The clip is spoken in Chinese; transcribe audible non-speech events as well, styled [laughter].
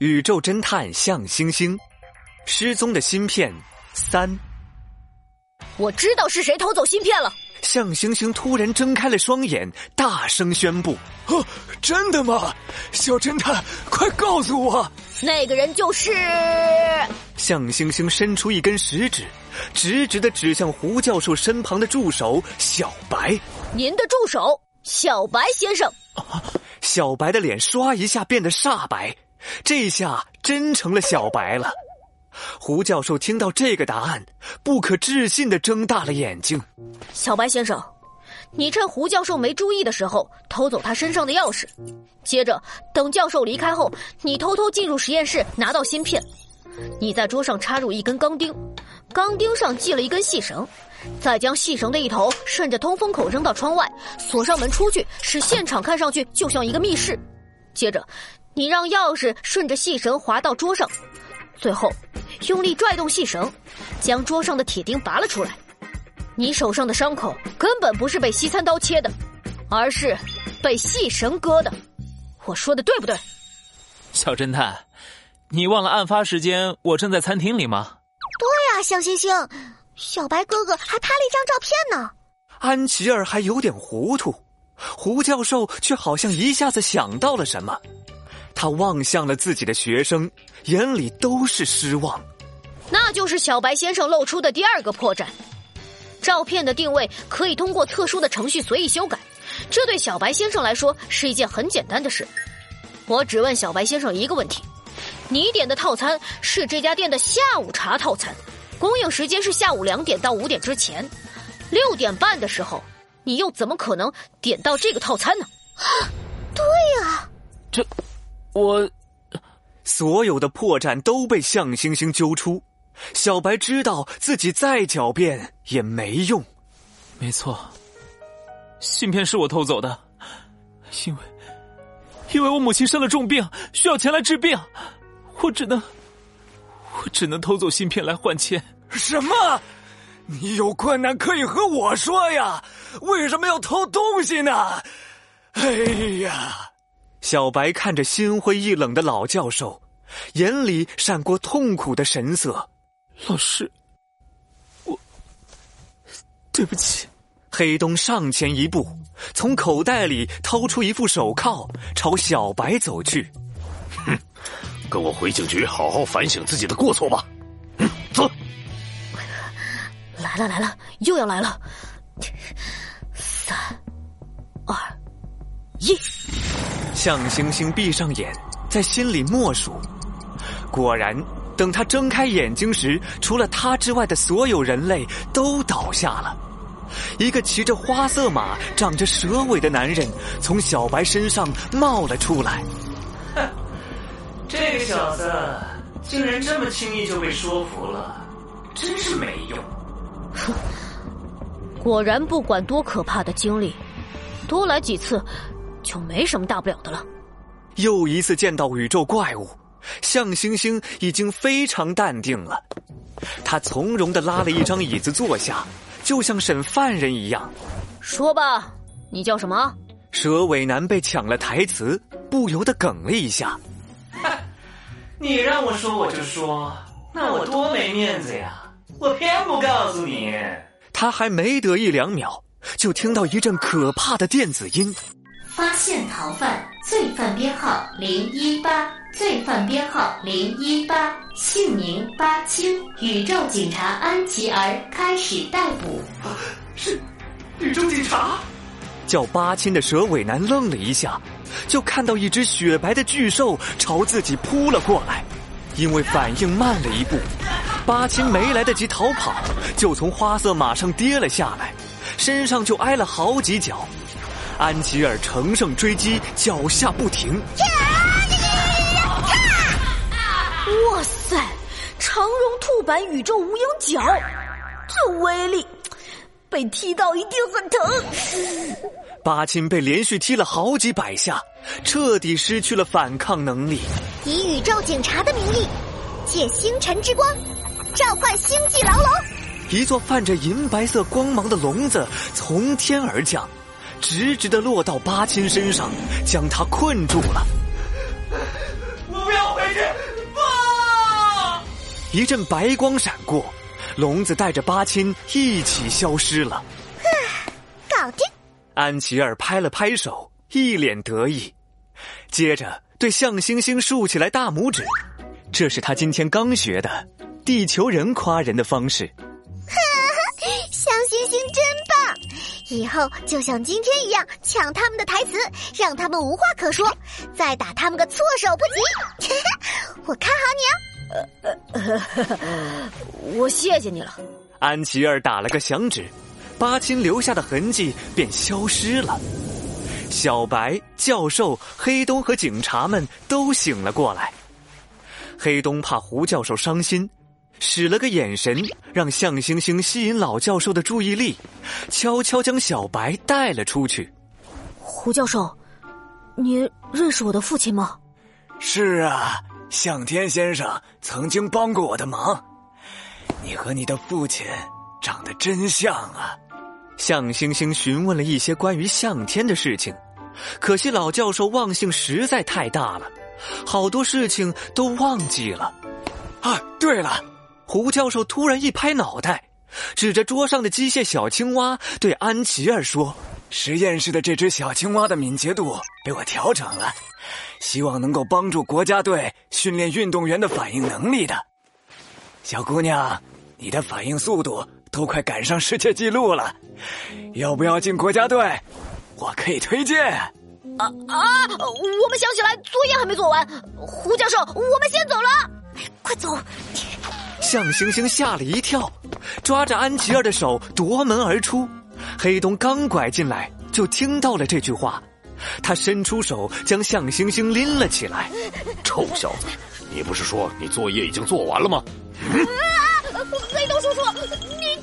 宇宙侦探向星星，失踪的芯片三。我知道是谁偷走芯片了。向星星突然睁开了双眼，大声宣布：“哦，真的吗？小侦探，快告诉我，那个人就是……”向星星伸出一根食指，直直的指向胡教授身旁的助手小白：“您的助手，小白先生。”小白的脸刷一下变得煞白，这下真成了小白了。胡教授听到这个答案，不可置信的睁大了眼睛。小白先生，你趁胡教授没注意的时候偷走他身上的钥匙，接着等教授离开后，你偷偷进入实验室拿到芯片。你在桌上插入一根钢钉，钢钉上系了一根细绳，再将细绳的一头顺着通风口扔到窗外，锁上门出去，使现场看上去就像一个密室。接着，你让钥匙顺着细绳滑到桌上，最后。用力拽动细绳，将桌上的铁钉拔了出来。你手上的伤口根本不是被西餐刀切的，而是被细绳割的。我说的对不对？小侦探，你忘了案发时间我正在餐厅里吗？对呀，小星星，小白哥哥还拍了一张照片呢。安琪儿还有点糊涂，胡教授却好像一下子想到了什么。他望向了自己的学生，眼里都是失望。那就是小白先生露出的第二个破绽：照片的定位可以通过特殊的程序随意修改。这对小白先生来说是一件很简单的事。我只问小白先生一个问题：你点的套餐是这家店的下午茶套餐，供应时间是下午两点到五点之前。六点半的时候，你又怎么可能点到这个套餐呢？[gasps] 对呀，这。我，所有的破绽都被向星星揪出。小白知道自己再狡辩也没用。没错，芯片是我偷走的，因为，因为我母亲生了重病，需要钱来治病，我只能，我只能偷走芯片来换钱。什么？你有困难可以和我说呀，为什么要偷东西呢？哎呀！小白看着心灰意冷的老教授，眼里闪过痛苦的神色。老师，我对不起。黑东上前一步，从口袋里掏出一副手铐，朝小白走去。哼，跟我回警局好好反省自己的过错吧。嗯，走。来了来了，又要来了。三，二，一。向星星闭上眼，在心里默数。果然，等他睁开眼睛时，除了他之外的所有人类都倒下了。一个骑着花色马、长着蛇尾的男人从小白身上冒了出来。哼，[laughs] 这个小子竟然这么轻易就被说服了，真是没用。哼，[laughs] 果然，不管多可怕的经历，多来几次。就没什么大不了的了。又一次见到宇宙怪物，向星星已经非常淡定了。他从容的拉了一张椅子坐下，就像审犯人一样。说吧，你叫什么？蛇尾男被抢了台词，不由得哽了一下。你让我说我就说，那我多没面子呀！我偏不告诉你。他还没得一两秒，就听到一阵可怕的电子音。发现逃犯，罪犯编号零一八，罪犯编号零一八，姓名巴青，宇宙警察安琪儿开始逮捕。是宇宙警察？叫巴青的蛇尾男愣了一下，就看到一只雪白的巨兽朝自己扑了过来。因为反应慢了一步，巴青没来得及逃跑，就从花色马上跌了下来，身上就挨了好几脚。安吉尔乘胜追击，脚下不停。哇塞，长绒兔版宇宙无影脚，这威力，被踢到一定很疼。巴金被连续踢了好几百下，彻底失去了反抗能力。以宇宙警察的名义，借星辰之光，召唤星际牢笼。一座泛着银白色光芒的笼子从天而降。直直的落到八千身上，将他困住了。我不要回去，一阵白光闪过，笼子带着八亲一起消失了。搞定！安琪儿拍了拍手，一脸得意，接着对向星星竖起来大拇指，这是他今天刚学的地球人夸人的方式。哈 [laughs] 哈向星星真棒，以后就像今天一样抢他们的台词，让他们无话可说，再打他们个措手不及。[laughs] 我看好你啊！我谢谢你了。安琪儿打了个响指，巴亲留下的痕迹便消失了。小白、教授、黑东和警察们都醒了过来。黑东怕胡教授伤心。使了个眼神，让向星星吸引老教授的注意力，悄悄将小白带了出去。胡教授，您认识我的父亲吗？是啊，向天先生曾经帮过我的忙。你和你的父亲长得真像啊！向星星询问了一些关于向天的事情，可惜老教授忘性实在太大了，好多事情都忘记了。啊，对了。胡教授突然一拍脑袋，指着桌上的机械小青蛙，对安琪儿说：“实验室的这只小青蛙的敏捷度被我调整了，希望能够帮助国家队训练运动员的反应能力的。小姑娘，你的反应速度都快赶上世界纪录了，要不要进国家队？我可以推荐。”啊啊！我们想起来，作业还没做完。胡教授，我们先走了！向星星吓了一跳，抓着安琪儿的手夺门而出。黑东刚拐进来，就听到了这句话。他伸出手将向星星拎了起来。[laughs] 臭小子，你不是说你作业已经做完了吗？啊！黑东叔叔，你